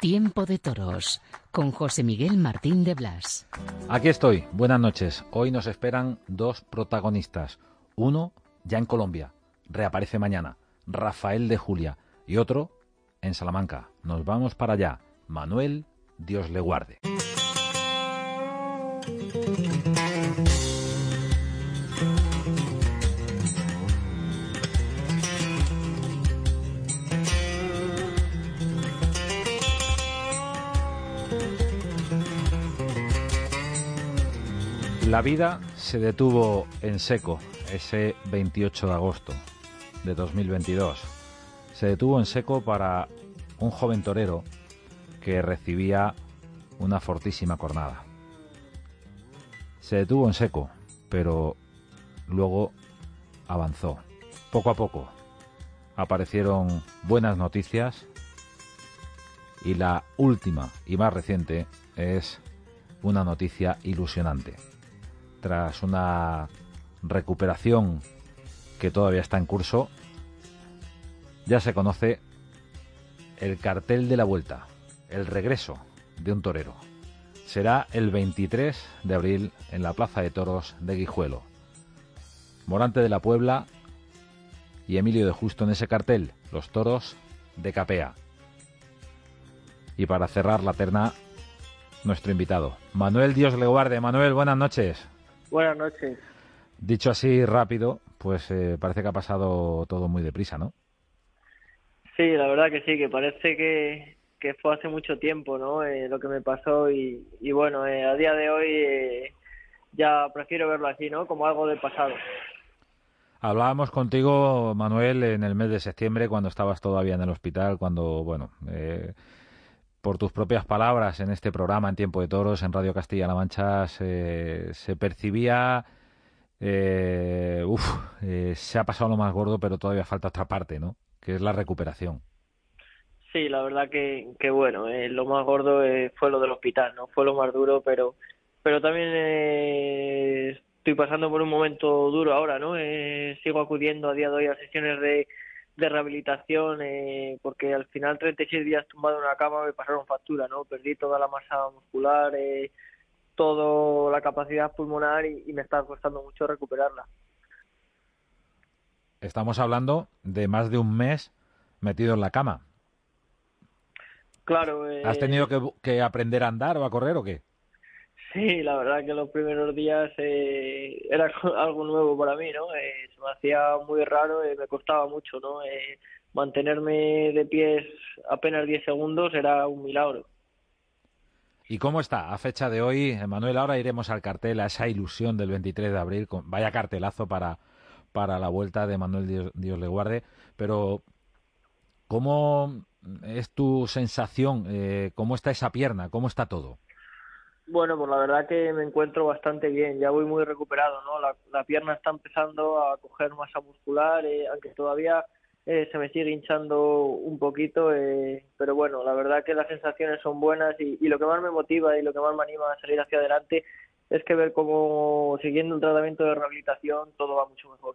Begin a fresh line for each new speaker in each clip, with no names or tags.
Tiempo de Toros con José Miguel Martín de Blas.
Aquí estoy, buenas noches. Hoy nos esperan dos protagonistas. Uno ya en Colombia, reaparece mañana, Rafael de Julia. Y otro en Salamanca. Nos vamos para allá. Manuel, Dios le guarde. La vida se detuvo en seco ese 28 de agosto de 2022. Se detuvo en seco para un joven torero que recibía una fortísima cornada. Se detuvo en seco, pero luego avanzó. Poco a poco aparecieron buenas noticias y la última y más reciente es una noticia ilusionante tras una recuperación que todavía está en curso, ya se conoce el cartel de la vuelta, el regreso de un torero. Será el 23 de abril en la Plaza de Toros de Guijuelo. Morante de la Puebla y Emilio de Justo en ese cartel, los toros de Capea. Y para cerrar la terna, nuestro invitado, Manuel Dios le guarde. Manuel, buenas noches.
Buenas noches.
Dicho así rápido, pues eh, parece que ha pasado todo muy deprisa, ¿no?
Sí, la verdad que sí, que parece que, que fue hace mucho tiempo, ¿no? Eh, lo que me pasó y, y bueno, eh, a día de hoy eh, ya prefiero verlo así, ¿no? Como algo del pasado.
Hablábamos contigo, Manuel, en el mes de septiembre, cuando estabas todavía en el hospital, cuando, bueno, eh, por tus propias palabras en este programa en Tiempo de Toros, en Radio Castilla-La Mancha, se, percibía, eh, eh, se ha pasado lo más gordo, pero todavía falta otra parte, ¿no? Que es la recuperación.
Sí, la verdad que, que bueno, eh, lo más gordo eh, fue lo del hospital, ¿no? Fue lo más duro, pero, pero también eh, estoy pasando por un momento duro ahora, ¿no? Eh, sigo acudiendo a día de hoy a sesiones de, de rehabilitación eh, porque al final 36 días tumbado en una cama me pasaron factura, ¿no? Perdí toda la masa muscular, eh, toda la capacidad pulmonar y, y me está costando mucho recuperarla.
Estamos hablando de más de un mes metido en la cama.
Claro. Eh,
¿Has tenido que, que aprender a andar o a correr o qué?
Sí, la verdad que los primeros días eh, era algo nuevo para mí, ¿no? Eh, se me hacía muy raro, eh, me costaba mucho, ¿no? Eh, mantenerme de pies apenas 10 segundos era un milagro.
¿Y cómo está a fecha de hoy, Manuel? Ahora iremos al cartel, a esa ilusión del 23 de abril. Con, vaya cartelazo para, para la vuelta de Manuel Dios, Dios le guarde. Pero, ¿cómo es tu sensación? Eh, ¿Cómo está esa pierna? ¿Cómo está todo?
Bueno, pues la verdad que me encuentro bastante bien, ya voy muy recuperado, ¿no? La, la pierna está empezando a coger masa muscular, eh, aunque todavía eh, se me sigue hinchando un poquito, eh, pero bueno, la verdad que las sensaciones son buenas y, y, lo que más me motiva y lo que más me anima a salir hacia adelante es que ver cómo siguiendo un tratamiento de rehabilitación todo va mucho mejor.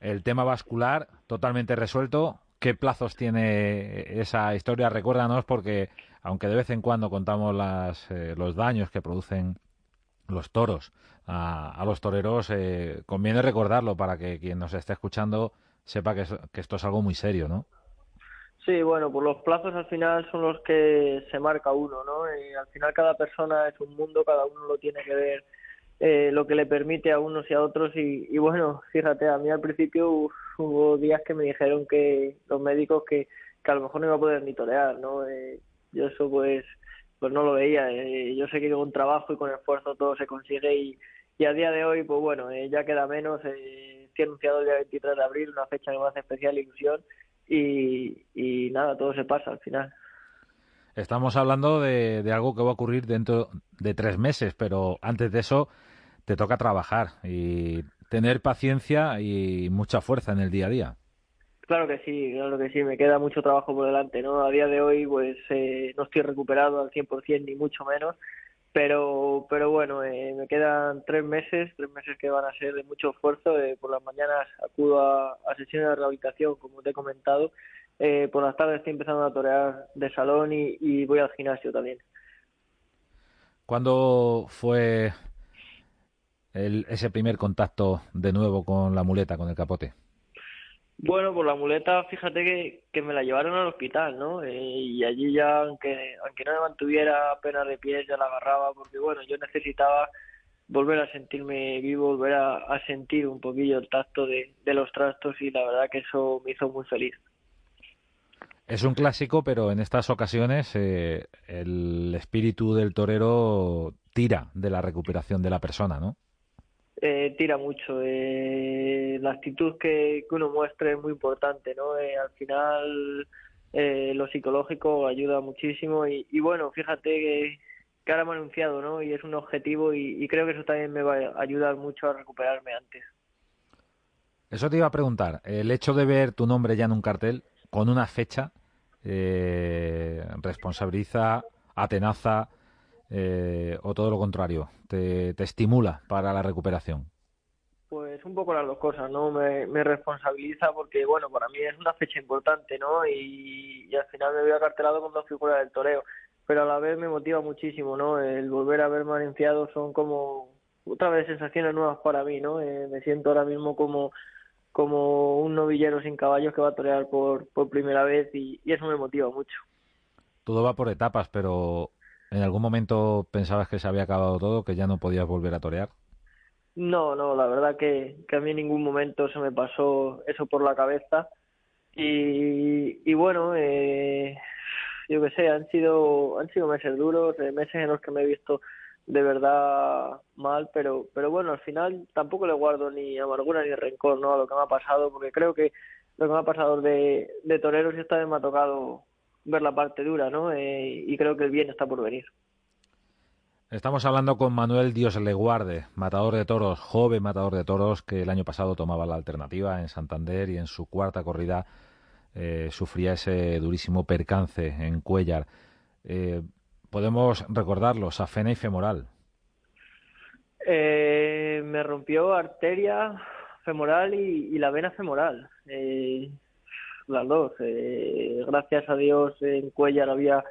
El tema vascular totalmente resuelto. ¿Qué plazos tiene esa historia? Recuérdanos porque aunque de vez en cuando contamos las, eh, los daños que producen los toros a, a los toreros, eh, conviene recordarlo para que quien nos esté escuchando sepa que, esto es algo muy serio, ¿no?
Sí, bueno, pues los plazos al final son los que se marca uno, ¿no? Y al final cada persona es un mundo, cada uno lo tiene que ver eh, lo que le permite a unos y a otros y, bueno, fíjate, a mí al principio uf, hubo días que me dijeron que los médicos que, que a lo mejor no iba a poder ni torear, ¿no? Eh, yo eso pues pues no lo veía, eh, yo sé que con trabajo y con esfuerzo todo se consigue y, y a día de hoy pues bueno, eh, ya queda menos, eh, estoy anunciado el día 23 de abril, una fecha que especial ilusión y, y nada, todo se pasa al final.
Estamos hablando de, de, algo que va a ocurrir dentro de tres meses, pero antes de eso te toca trabajar y tener paciencia y mucha fuerza en el día a día.
Claro que sí, claro que sí, me queda mucho trabajo por delante, ¿no? A día de hoy, pues eh, no estoy recuperado al 100% ni mucho menos, pero pero bueno, eh, me quedan tres meses, tres meses que van a ser de mucho esfuerzo. Eh, por las mañanas acudo a, a, sesiones de rehabilitación, como te he comentado. Por las tardes estoy empezando a torear de salón y, y voy al gimnasio también.
¿Cuándo fue el, ese primer contacto de nuevo con la muleta, con el capote?
Bueno, por la muleta, fíjate que, que me la llevaron al hospital, ¿no? Eh, y allí ya, aunque, aunque no me mantuviera apenas de pies, ya la agarraba, porque bueno, yo necesitaba volver a sentirme vivo, volver a, a sentir un poquillo el tacto de, de, los trastos y la verdad que eso me hizo muy feliz.
Es un clásico, pero en estas ocasiones eh, el espíritu del torero tira de la recuperación de la persona, ¿no?
Eh, tira mucho. Eh, la actitud que, uno muestra es muy importante, ¿no? Eh, al final eh, lo psicológico ayuda muchísimo y, bueno, fíjate que, que, ahora me han anunciado, ¿no? Y es un objetivo y, y, creo que eso también me va a ayudar mucho a recuperarme antes.
Eso te iba a preguntar. El hecho de ver tu nombre ya en un cartel con una fecha eh, responsabiliza, atenaza, eh, o todo lo contrario, te, te, estimula para la recuperación?
Pues un poco las dos cosas, ¿no? Me, me, responsabiliza porque, bueno, para mí es una fecha importante, ¿no? Y, y al final me veo acartelado con dos figuras del toreo, pero a la vez me motiva muchísimo, ¿no? El volver a verme anunciado son como otra vez sensaciones nuevas para mí, ¿no? Eh, me siento ahora mismo como como un novillero sin caballos que va a torear por, por primera vez y, y eso me motiva mucho.
Todo va por etapas, pero ¿En algún momento pensabas que se había acabado todo, que ya no podías volver a torear?
No, no, la verdad que, que a mí en ningún momento se me pasó eso por la cabeza. Y, bueno, eh, yo que sé, han sido, han sido meses duros, eh, meses en los que me he visto de verdad mal, pero, pero bueno, al final tampoco le guardo ni amargura ni rencor ¿no? a lo que me ha pasado, porque creo que lo que me ha pasado de, de toreros esta vez me ha tocado ver la parte dura, ¿no? Eh, y creo que el bien está por venir.
Estamos hablando con Manuel Dios le guarde, matador de toros, joven matador de toros, que el año pasado tomaba la alternativa en Santander y en su cuarta corrida eh, sufría ese durísimo percance en Cuellar. Eh, podemos recordarlo, safena y femoral.
Eh, me rompió arteria femoral y, y la vena femoral. Las dos. Eh, gracias a Dios en Cuellar había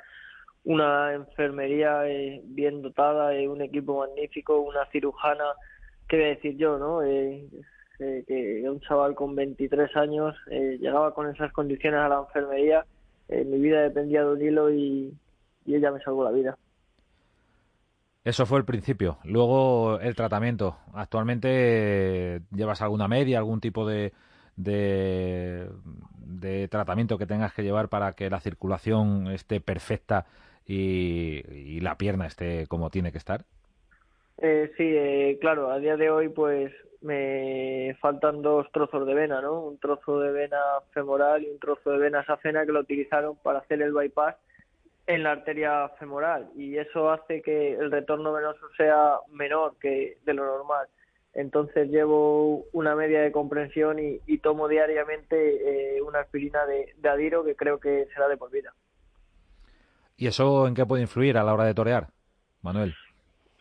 una enfermería eh, bien dotada, eh, un equipo magnífico, una cirujana, qué voy decir yo, ¿no? Eh, eh, que un chaval con 23 años eh, llegaba con esas condiciones a la enfermería, mi vida dependía de un hilo y, y ella me salvó la vida.
Eso fue el principio. Luego el tratamiento. Actualmente llevas alguna media, algún tipo de, de, de, tratamiento que tengas que llevar para que la circulación esté perfecta y, la pierna esté como tiene que estar?
Eh, sí, eh, claro, a día de hoy pues me faltan dos trozos de vena, ¿no? Un trozo de vena femoral y un trozo de vena safena que lo utilizaron para hacer el bypass en la arteria femoral y eso hace que el retorno venoso sea menor que de lo normal entonces llevo una media de comprensión y, y tomo diariamente eh, una aspirina de, de, adiro que creo que será de por vida.
¿Y eso en qué puede influir a la hora de torear, Manuel?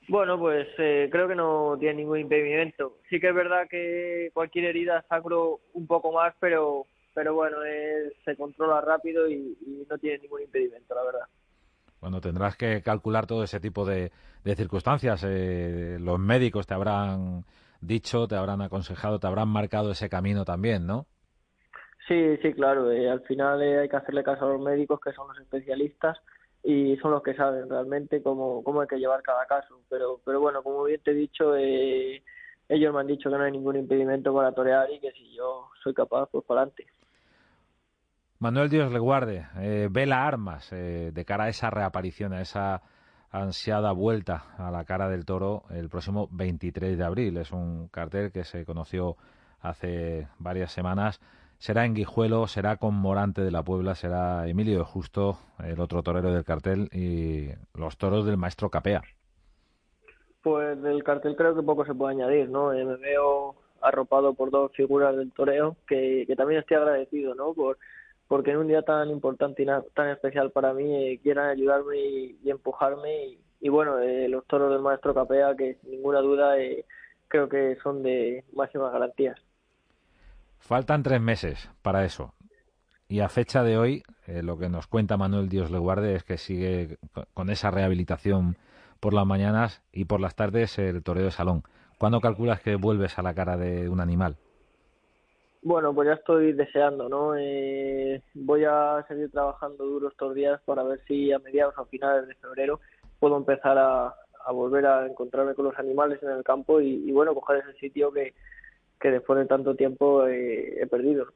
Bueno, pues eh, creo que no tiene ningún impedimento. Sí que es verdad que cualquier herida sangro un poco más, pero pero bueno, es, se controla rápido y, y no tiene ningún impedimento, la verdad
bueno, tendrás que calcular todo ese tipo de, de circunstancias. Eh, los médicos te habrán dicho, te habrán aconsejado, te habrán marcado ese camino también, ¿no?
Sí, sí, claro. Eh, al final eh, hay que hacerle caso a los médicos, que son los especialistas, y son los que saben realmente cómo, cómo hay que llevar cada caso. Pero, pero bueno, como bien te he dicho, eh, ellos me han dicho que no hay ningún impedimento para torear y que si yo soy capaz, pues para adelante.
Manuel Dios le guarde, eh, vela armas de cara a esa reaparición, a esa ansiada vuelta a la cara del toro el próximo 23 de abril. Es un cartel que se conoció hace varias semanas será en Guijuelo, será con Morante de la Puebla, será Emilio Justo, el otro torero del cartel, y los toros del maestro Capea.
Pues del cartel creo que poco se puede añadir, ¿no? Eh, me veo arropado por dos figuras del toreo que, también estoy agradecido, ¿no? Por, porque en un día tan importante y tan especial para mí eh, quieran ayudarme y, empujarme y, bueno, eh, los toros del maestro Capea que sin ninguna duda creo que son de máximas garantías.
Faltan tres meses para eso. Y a fecha de hoy, lo que nos cuenta Manuel Dios le guarde es que sigue con esa rehabilitación por las mañanas y por las tardes el toreo de salón. ¿Cuándo calculas que vuelves a la cara de un animal?
Bueno, pues ya estoy deseando, ¿no? Eh, voy a seguir trabajando duro estos días para ver si a mediados o finales de febrero puedo empezar a, volver a encontrarme con los animales en el campo y, bueno, coger ese sitio que, que después de tanto tiempo eh, he perdido.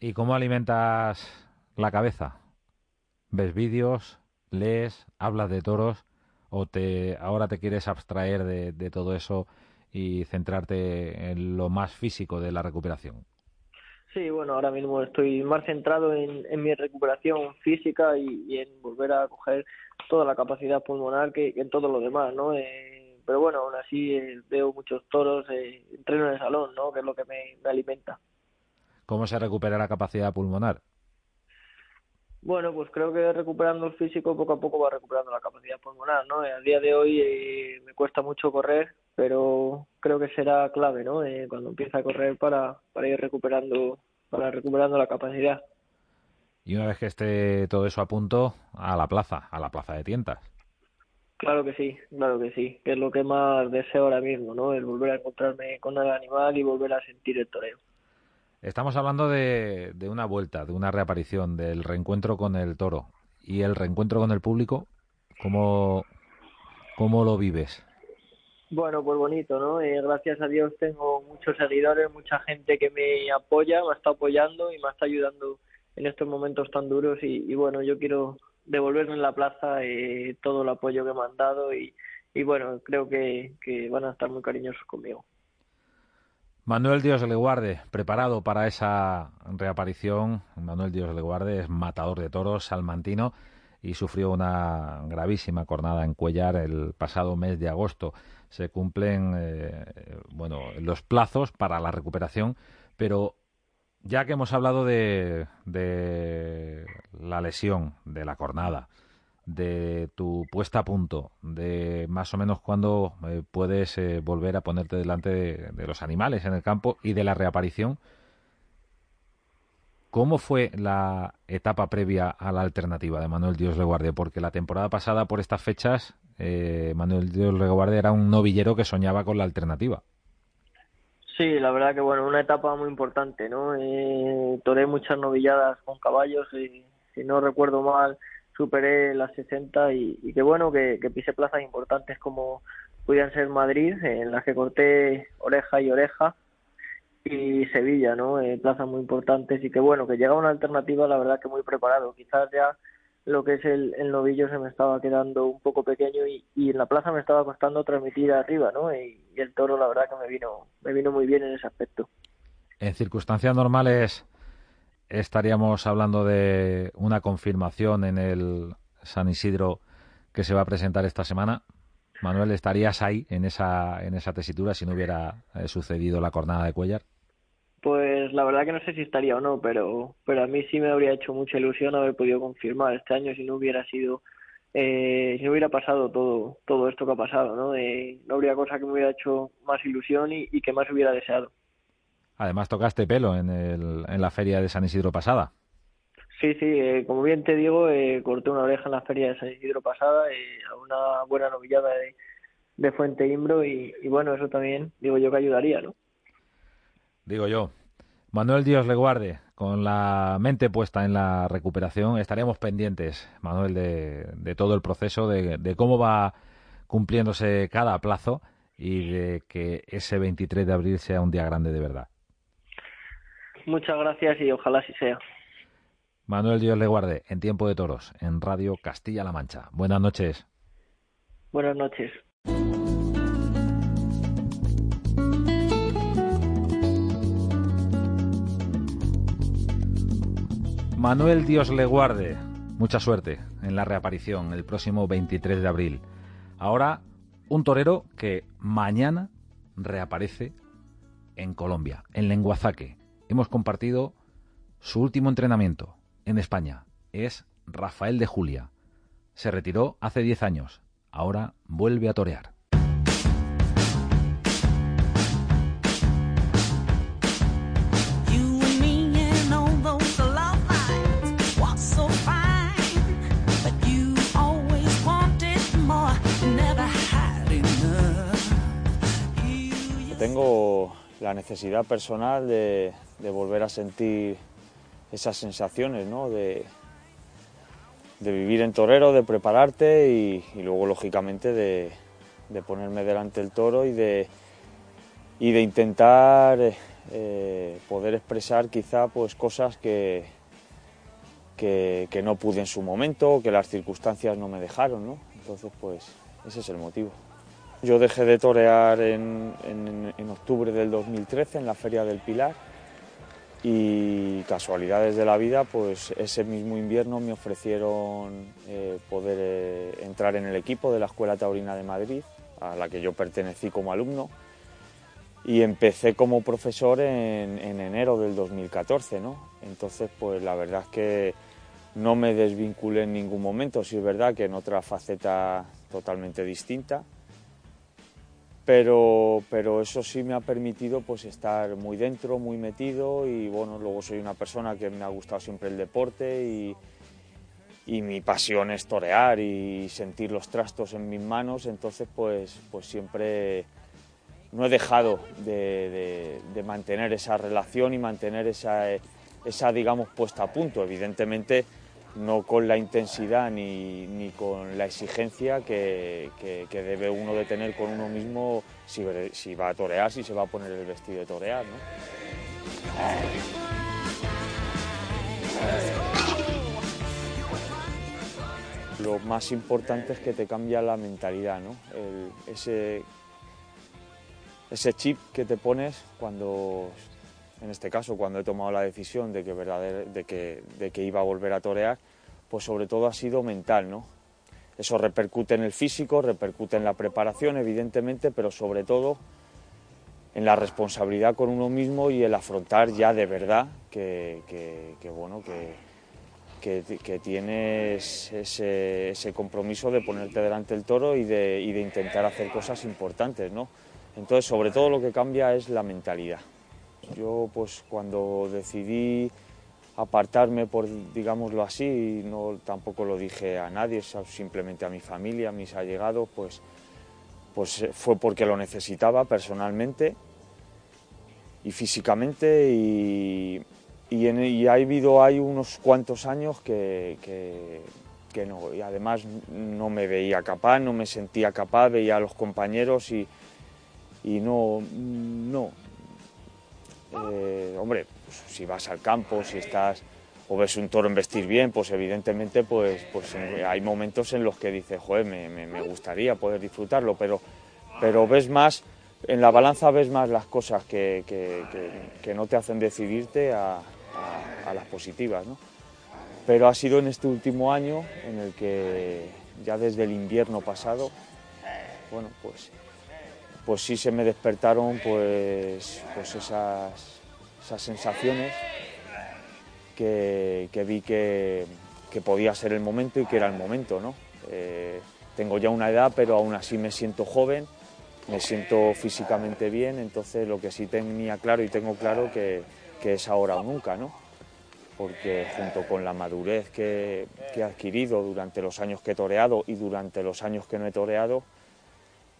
¿Y cómo alimentas la cabeza? ¿Ves vídeos? ¿Lees? ¿Hablas de toros? o te ahora te quieres abstraer de, todo eso y centrarte en lo más físico de la recuperación?
Sí, bueno, ahora mismo estoy más centrado en, mi recuperación física y, en volver a coger toda la capacidad pulmonar que, en todo lo demás, ¿no? Eh, pero bueno, aún así eh, veo muchos toros, eh, entreno en el salón, ¿no? Que es lo que me alimenta.
¿Cómo se recupera la capacidad pulmonar?
Bueno, pues creo que recuperando el físico poco a poco va recuperando la capacidad pulmonar, ¿no? A día de hoy eh, me cuesta mucho correr, pero creo que será clave, ¿no? Eh, cuando empiece a correr para, para ir recuperando para recuperando la capacidad.
Y una vez que esté todo eso a punto, a la plaza, a la plaza de tientas.
Claro que sí, claro que sí, que es lo que más deseo ahora mismo, ¿no? El volver a encontrarme con el animal y volver a sentir el toreo.
Estamos hablando de, una vuelta, de una reaparición, del reencuentro con el toro. ¿Y el reencuentro con el público? ¿Cómo, cómo lo vives?
Bueno, pues bonito, ¿no? Eh, gracias a Dios tengo muchos seguidores, mucha gente que me apoya, me está apoyando y me está ayudando en estos momentos tan duros y, bueno, yo quiero devolverme en la plaza eh, todo el apoyo que me han dado y, bueno, creo que van a estar muy cariñosos conmigo.
Manuel Dios le guarde, preparado para esa reaparición. Manuel Dios le guarde es matador de toros, salmantino, y sufrió una gravísima cornada en Cuellar el pasado mes de agosto. Se cumplen eh, bueno los plazos para la recuperación, pero ya que hemos hablado de, de la lesión, de la cornada, de tu puesta a punto, de más o menos cuándo eh, puedes eh, volver a ponerte delante de, los animales en el campo y de la reaparición. ¿Cómo fue la etapa previa a la alternativa de Manuel Dios Leguardia? Porque la temporada pasada, por estas fechas, eh, Manuel Dios Leguardia era un novillero que soñaba con la alternativa.
Sí, la verdad que bueno, una etapa muy importante, ¿no? toré muchas novilladas con caballos y, si no recuerdo mal, superé las 60 y, y que bueno, que, que pisé plazas importantes como pudieran ser Madrid, en las que corté oreja y oreja, y Sevilla, ¿no? Eh, plazas muy importantes y que bueno, que llega una alternativa, la verdad que muy preparado. Quizás ya lo que es el, el novillo se me estaba quedando un poco pequeño y, y en la plaza me estaba costando transmitir arriba, ¿no? Y, y, el toro, la verdad que me vino, me vino muy bien en ese aspecto.
En circunstancias normales estaríamos hablando de una confirmación en el San Isidro que se va a presentar esta semana. Manuel, ¿estarías ahí en esa, en esa tesitura si no hubiera eh, sucedido la cornada de Cuellar?
Pues la verdad que no sé si estaría o no, pero, pero a mí sí me habría hecho mucha ilusión haber podido confirmar este año si no hubiera sido, eh, si no hubiera pasado todo, todo esto que ha pasado, ¿no? Eh, no habría cosa que me hubiera hecho más ilusión y, y que más hubiera deseado.
Además tocaste pelo en, el, en la feria de San Isidro pasada.
Sí, sí, eh, como bien te digo, eh, corté una oreja en la feria de San Isidro pasada, eh, a una buena novillada de, de Fuente Imbro y, bueno, eso también digo yo que ayudaría, ¿no?
Digo yo. Manuel Dios le guarde, con la mente puesta en la recuperación, estaremos pendientes, Manuel, de, de todo el proceso, de, de cómo va cumpliéndose cada plazo y de que ese 23 de abril sea un día grande de verdad.
Muchas gracias y ojalá así sea.
Manuel Dios le guarde, en Tiempo de Toros, en Radio Castilla-La Mancha. Buenas noches.
Buenas noches.
Manuel Dios le guarde. Mucha suerte en la reaparición el próximo 23 de abril. Ahora, un torero que mañana reaparece en Colombia, en Lenguazaque. Hemos compartido su último entrenamiento en España. Es Rafael de Julia. Se retiró hace 10 años. Ahora vuelve a torear.
La necesidad personal de, volver a sentir esas sensaciones, ¿no? de, vivir en torero, de prepararte y, luego, lógicamente, de, ponerme delante del toro y de, intentar eh, poder expresar quizá pues, cosas que, que, no pude en su momento, que las circunstancias no me dejaron. ¿no? Entonces, pues ese es el motivo. Yo dejé de torear en, octubre del 2013 en la Feria del Pilar y casualidades de la vida, pues ese mismo invierno me ofrecieron eh, poder eh, entrar en el equipo de la Escuela Taurina de Madrid, a la que yo pertenecí como alumno, y empecé como profesor en, enero del 2014, ¿no? Entonces, pues la verdad es que no me desvinculé en ningún momento, sí es verdad que en otra faceta totalmente distinta, pero, pero eso sí me ha permitido pues estar muy dentro, muy metido y bueno, luego soy una persona que me ha gustado siempre el deporte y, y mi pasión es torear y sentir los trastos en mis manos, entonces pues, pues siempre no he dejado de, de, mantener esa relación y mantener esa, esa, digamos, puesta a punto. Evidentemente no con la intensidad ni, con la exigencia que, debe uno de tener con uno mismo si, si, va a torear, si se va a poner el vestido de torear. Lo más importante es que te cambia la mentalidad, ¿no? ese, ese chip que te pones cuando en este caso cuando he tomado la decisión de que, iba a volver a torear, pues sobre todo ha sido mental, ¿no? Eso repercute en el físico, repercute en la preparación, evidentemente, pero sobre todo en la responsabilidad con uno mismo y el afrontar ya de verdad que, bueno, que, que, tienes ese, ese, compromiso de ponerte delante del toro y de, y de intentar hacer cosas importantes, ¿no? Entonces, sobre todo lo que cambia es la mentalidad. Yo pues cuando decidí apartarme, por digámoslo así, no tampoco lo dije a nadie, simplemente a mi familia, a mis allegados, pues, pues fue porque lo necesitaba personalmente y físicamente y, y, ha habido hay unos cuantos años que, que, no, y además no me veía capaz, no me sentía capaz, veía a los compañeros y, y no, no, eh, hombre, pues, si vas al campo, si estás o ves un toro en vestir bien, pues evidentemente pues, pues hay momentos en los que dices, joder, me, gustaría poder disfrutarlo, pero, pero ves más, en la balanza ves más las cosas que, que, no te hacen decidirte a, las positivas. ¿no? Pero ha sido en este último año en el que ya desde el invierno pasado, bueno, pues pues sí se me despertaron pues, pues esas, esas sensaciones que, vi que, podía ser el momento y que era el momento. ¿no? Eh, tengo ya una edad, pero aún así me siento joven, me siento físicamente bien, entonces lo que sí tenía claro y tengo claro que, es ahora o nunca, ¿no? porque junto con la madurez que, que he adquirido durante los años que he toreado y durante los años que no he toreado,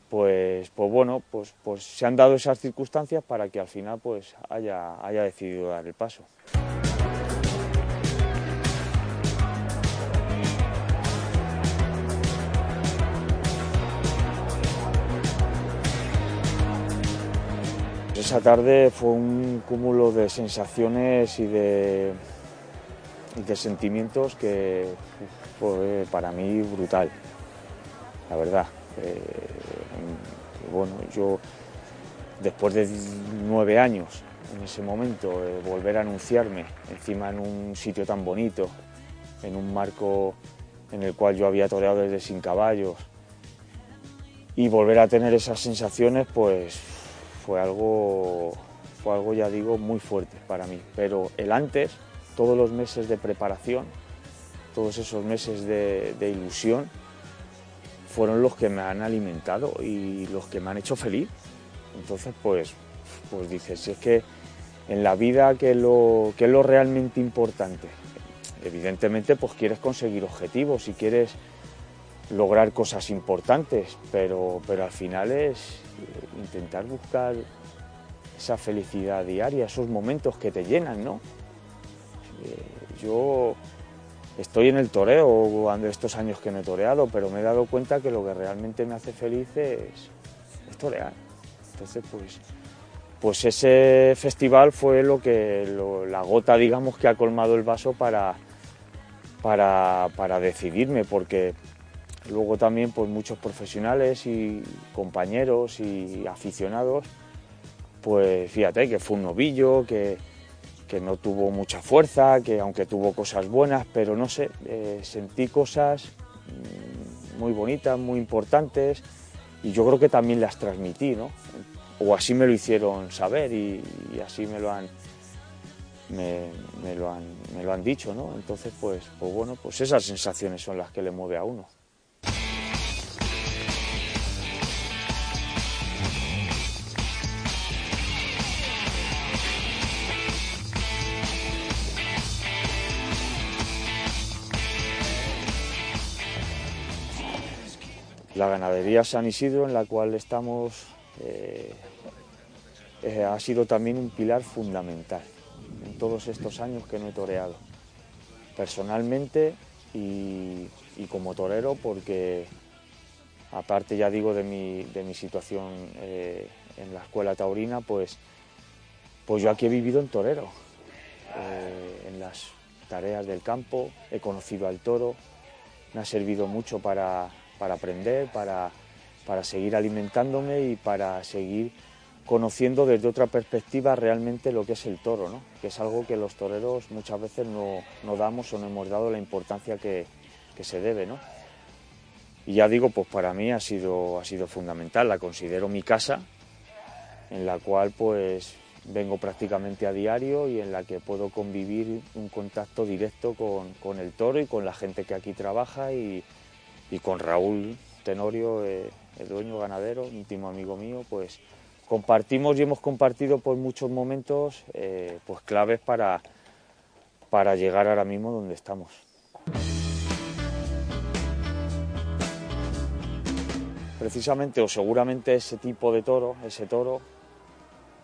pues, pues bueno, pues, pues se han dado esas circunstancias para que al final pues haya, haya decidido dar el paso. Esa tarde fue un cúmulo de sensaciones y de, de sentimientos que fue para mí brutal, la verdad. Eh, bueno, yo después de nueve años en ese momento, eh, volver a anunciarme encima en un sitio tan bonito, en un marco en el cual yo había toreado desde sin caballos y volver a tener esas sensaciones pues fue algo fue algo ya digo muy fuerte para mí. Pero el antes todos los meses de preparación todos esos meses de, de ilusión fueron los que me han alimentado y los que me han hecho feliz entonces pues pues dices si es que en la vida que lo que es lo realmente importante evidentemente pues quieres conseguir objetivos y quieres lograr cosas importantes, pero, pero al final es eh, intentar buscar esa felicidad diaria, esos momentos que te llenan, ¿no? Eh, yo estoy en el toreo estos años que no he toreado, pero me he dado cuenta que lo que realmente me hace feliz es, torear. Entonces, pues, pues ese festival fue lo que la gota, digamos, que ha colmado el vaso para, para, para decidirme, porque luego también pues muchos profesionales y compañeros y aficionados, pues fíjate que fue un novillo, que, que no tuvo mucha fuerza, que aunque tuvo cosas buenas, pero no sé, eh, sentí cosas mm, muy bonitas, muy importantes y yo creo que también las transmití, ¿no? O así me lo hicieron saber y así me lo han, me, lo han, me, lo han, dicho, ¿no? Entonces, pues, pues bueno, pues esas sensaciones son las que le mueve a uno. La ganadería San Isidro, en la cual estamos, eh, eh, ha sido también un pilar fundamental en todos estos años que no he toreado. Personalmente y, como torero porque aparte ya digo de mi, de mi situación eh, en la escuela taurina, pues, pues yo aquí he vivido en torero, en las tareas del campo, he conocido al toro, me ha servido mucho para, para aprender, para, para seguir alimentándome y para seguir conociendo desde otra perspectiva realmente lo que es el toro, ¿no? que es algo que los toreros muchas veces no, damos o no hemos dado la importancia que, se debe. ¿no? Y ya digo, pues para mí ha sido, ha sido fundamental, la considero mi casa, en la cual pues vengo prácticamente a diario y en la que puedo convivir un contacto directo con, el toro y con la gente que aquí trabaja y, con Raúl Tenorio, eh, el dueño ganadero, íntimo amigo mío, pues compartimos y hemos compartido por muchos momentos eh, pues claves para, para llegar ahora mismo donde estamos. Precisamente o seguramente ese tipo de toro, ese toro,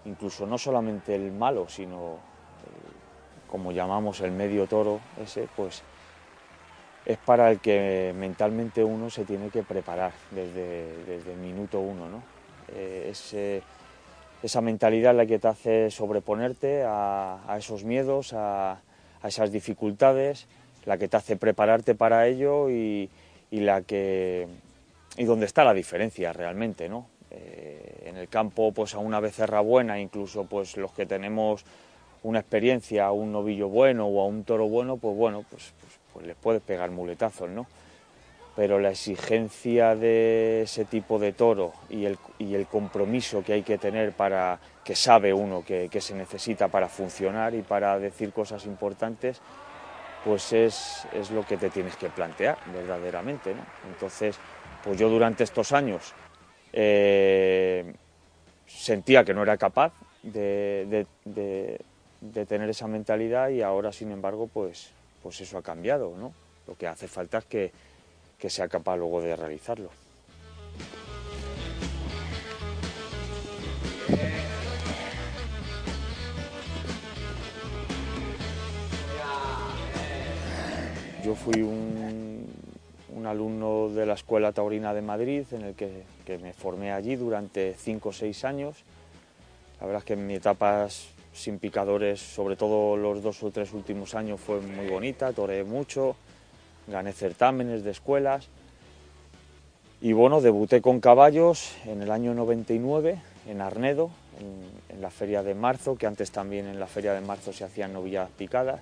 incluso no solamente el malo, sino como llamamos el medio toro, ese, pues es para el que mentalmente uno se tiene que preparar desde, desde el minuto uno, ¿no? Eh, esa mentalidad la que te hace sobreponerte a, esos miedos, a, esas dificultades, la que te hace prepararte para ello y, la que y donde está la diferencia realmente, ¿no? Eh, en el campo, pues a una becerra buena, incluso pues los que tenemos una experiencia, a un novillo bueno o a un toro bueno, pues bueno, pues, pues, pues les puedes pegar muletazos, ¿no? pero la exigencia de ese tipo de toro y el, y el compromiso que hay que tener para que sabe uno que, se necesita para funcionar y para decir cosas importantes, pues es, lo que te tienes que plantear verdaderamente. Entonces, pues yo durante estos años eh, sentía que no era capaz de, tener esa mentalidad y ahora, sin embargo, pues, pues eso ha cambiado. ¿no? Lo que hace falta es que que sea capaz luego de realizarlo. Yo fui un, alumno de la Escuela Taurina de Madrid, en el que, me formé allí durante cinco o seis años. La verdad es que en mi etapa sin picadores, sobre todo los dos o tres últimos años, fue muy bonita, toreé mucho, gané certámenes de escuelas y bueno, debuté con caballos en el año 99 en Arnedo, en, la feria de marzo, que antes también en la feria de marzo se hacían novilladas picadas,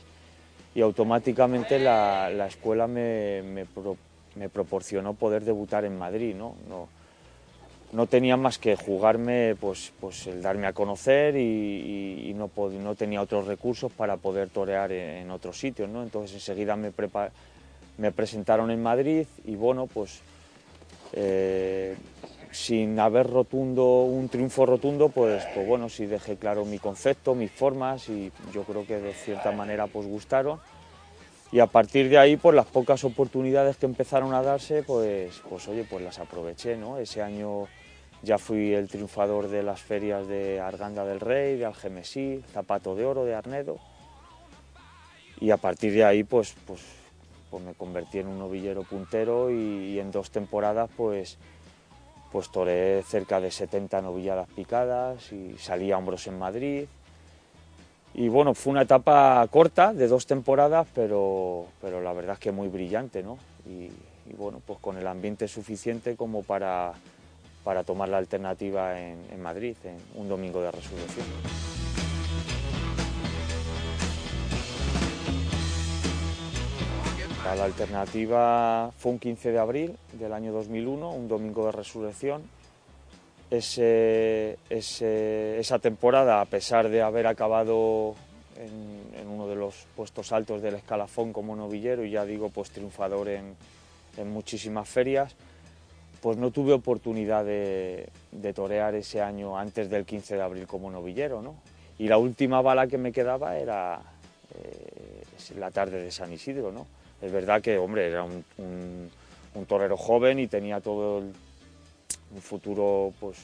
y automáticamente la, escuela me, me, proporcionó poder debutar en Madrid. ¿no? no no tenía más que jugarme pues, pues el darme a conocer y, no, no, tenía otros recursos para poder torear en, otros sitios. ¿no? Entonces enseguida me, me presentaron en Madrid y bueno, pues eh, sin haber rotundo, un triunfo rotundo, pues, pues bueno, sí dejé claro mi concepto, mis formas y yo creo que de cierta manera pues gustaron. Y a partir de ahí, pues las pocas oportunidades que empezaron a darse, pues, pues oye, pues las aproveché, ¿no? Ese año ya fui el triunfador de las ferias de Arganda del Rey, de Algemesí, Zapato de Oro, de Arnedo. Y a partir de ahí pues, pues, pues me convertí en un novillero puntero y, en dos temporadas pues, pues cerca de 70 novilladas picadas y salí a hombros en Madrid. Y bueno, fue una etapa corta de dos temporadas, pero, pero la verdad es que muy brillante, ¿no? y bueno, pues con el ambiente suficiente como para para tomar la alternativa en, Madrid, en un domingo de resurrección. La alternativa fue un 15 de abril del año 2001, un domingo de resurrección. esa temporada, a pesar de haber acabado en, uno de los puestos altos del escalafón como novillero y ya digo, pues triunfador en muchísimas ferias, pues no tuve oportunidad de, torear ese año antes del 15 de abril como novillero, ¿no? Y la última bala que me quedaba era eh, la tarde de San Isidro, ¿no? Es verdad que, hombre, era un, torero joven y tenía todo el un futuro, pues,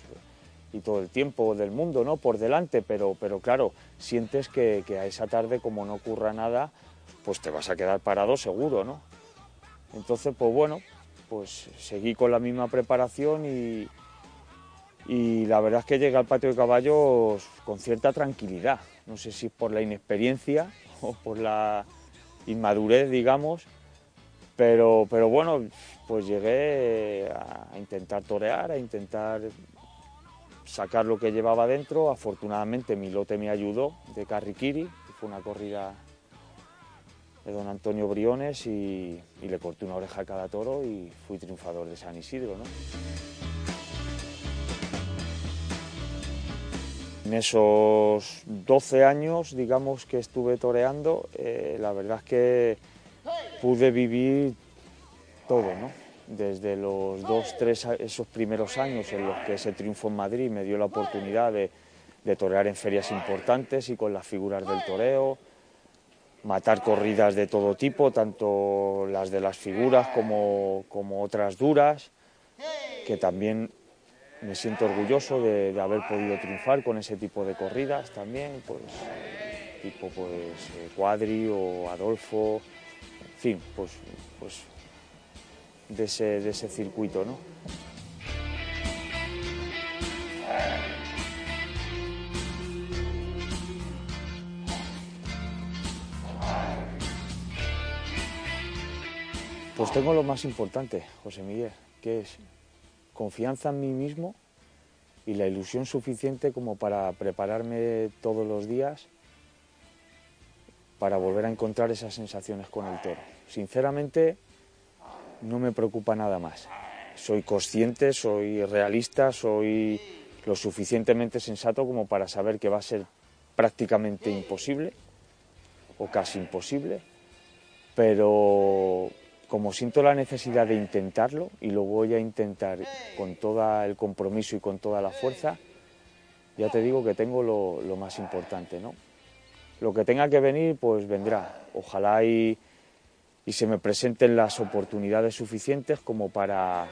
y todo el tiempo del mundo, ¿no? Por delante, pero, pero claro, sientes que, que a esa tarde, como no ocurra nada, pues te vas a quedar parado seguro, ¿no? Entonces, pues bueno, pues seguí con la misma preparación y, y la verdad es que llegué al patio de caballos con cierta tranquilidad. No sé si por la inexperiencia o por la inmadurez, digamos, pero, pero bueno, pues llegué a intentar torear, a intentar sacar lo que llevaba dentro. Afortunadamente mi lote me ayudó de Carriquiri, fue una corrida de don Antonio Briones y, le corté una oreja a cada toro y fui triunfador de San Isidro. En esos 12 años, digamos, que estuve toreando, eh, la verdad es que pude vivir todo, ¿no? Desde los dos, tres, esos primeros años en los que ese triunfo en Madrid me dio la oportunidad de, de torear en ferias importantes y con las figuras del toreo, matar corridas de todo tipo, tanto las de las figuras como, otras duras, que también me siento orgulloso de, haber podido triunfar con ese tipo de corridas también, pues tipo pues eh, Cuadri o Adolfo, en fin, pues, pues de, ese, de ese circuito, ¿no? Pues tengo lo más importante, José Miguel, que es confianza en mí mismo y la ilusión suficiente como para prepararme todos los días para volver a encontrar esas sensaciones con el toro. Sinceramente, no me preocupa nada más. Soy consciente, soy realista, soy lo suficientemente sensato como para saber que va a ser prácticamente imposible o casi imposible, pero como siento la necesidad de intentarlo y lo voy a intentar con todo el compromiso y con toda la fuerza, ya te digo que tengo lo, más importante, ¿no? Lo que tenga que venir, pues vendrá. Ojalá y, se me presenten las oportunidades suficientes como para,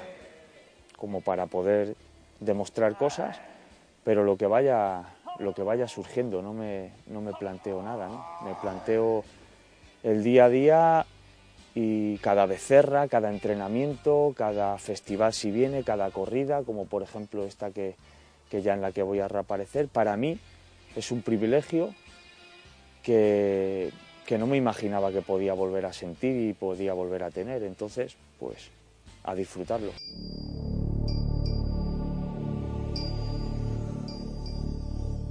como para poder demostrar cosas, pero lo que vaya, lo que vaya surgiendo, no me, no me planteo nada, ¿no? Me planteo el día a día y cada becerra, cada entrenamiento, cada festival si viene, cada corrida, como por ejemplo esta que, ya en la que voy a reaparecer, para mí es un privilegio que, que no me imaginaba que podía volver a sentir y podía volver a tener. Entonces, pues a disfrutarlo.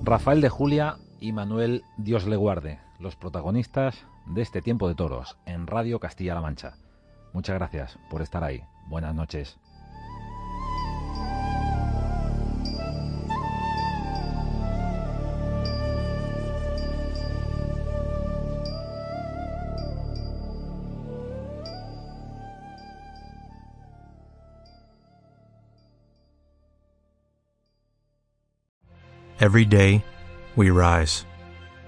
Rafael de Julia y Manuel Dios le guarde, los protagonistas de este tiempo de toros en Radio Castilla-La Mancha. Muchas gracias por estar ahí. Buenas noches.
Every day, we rise,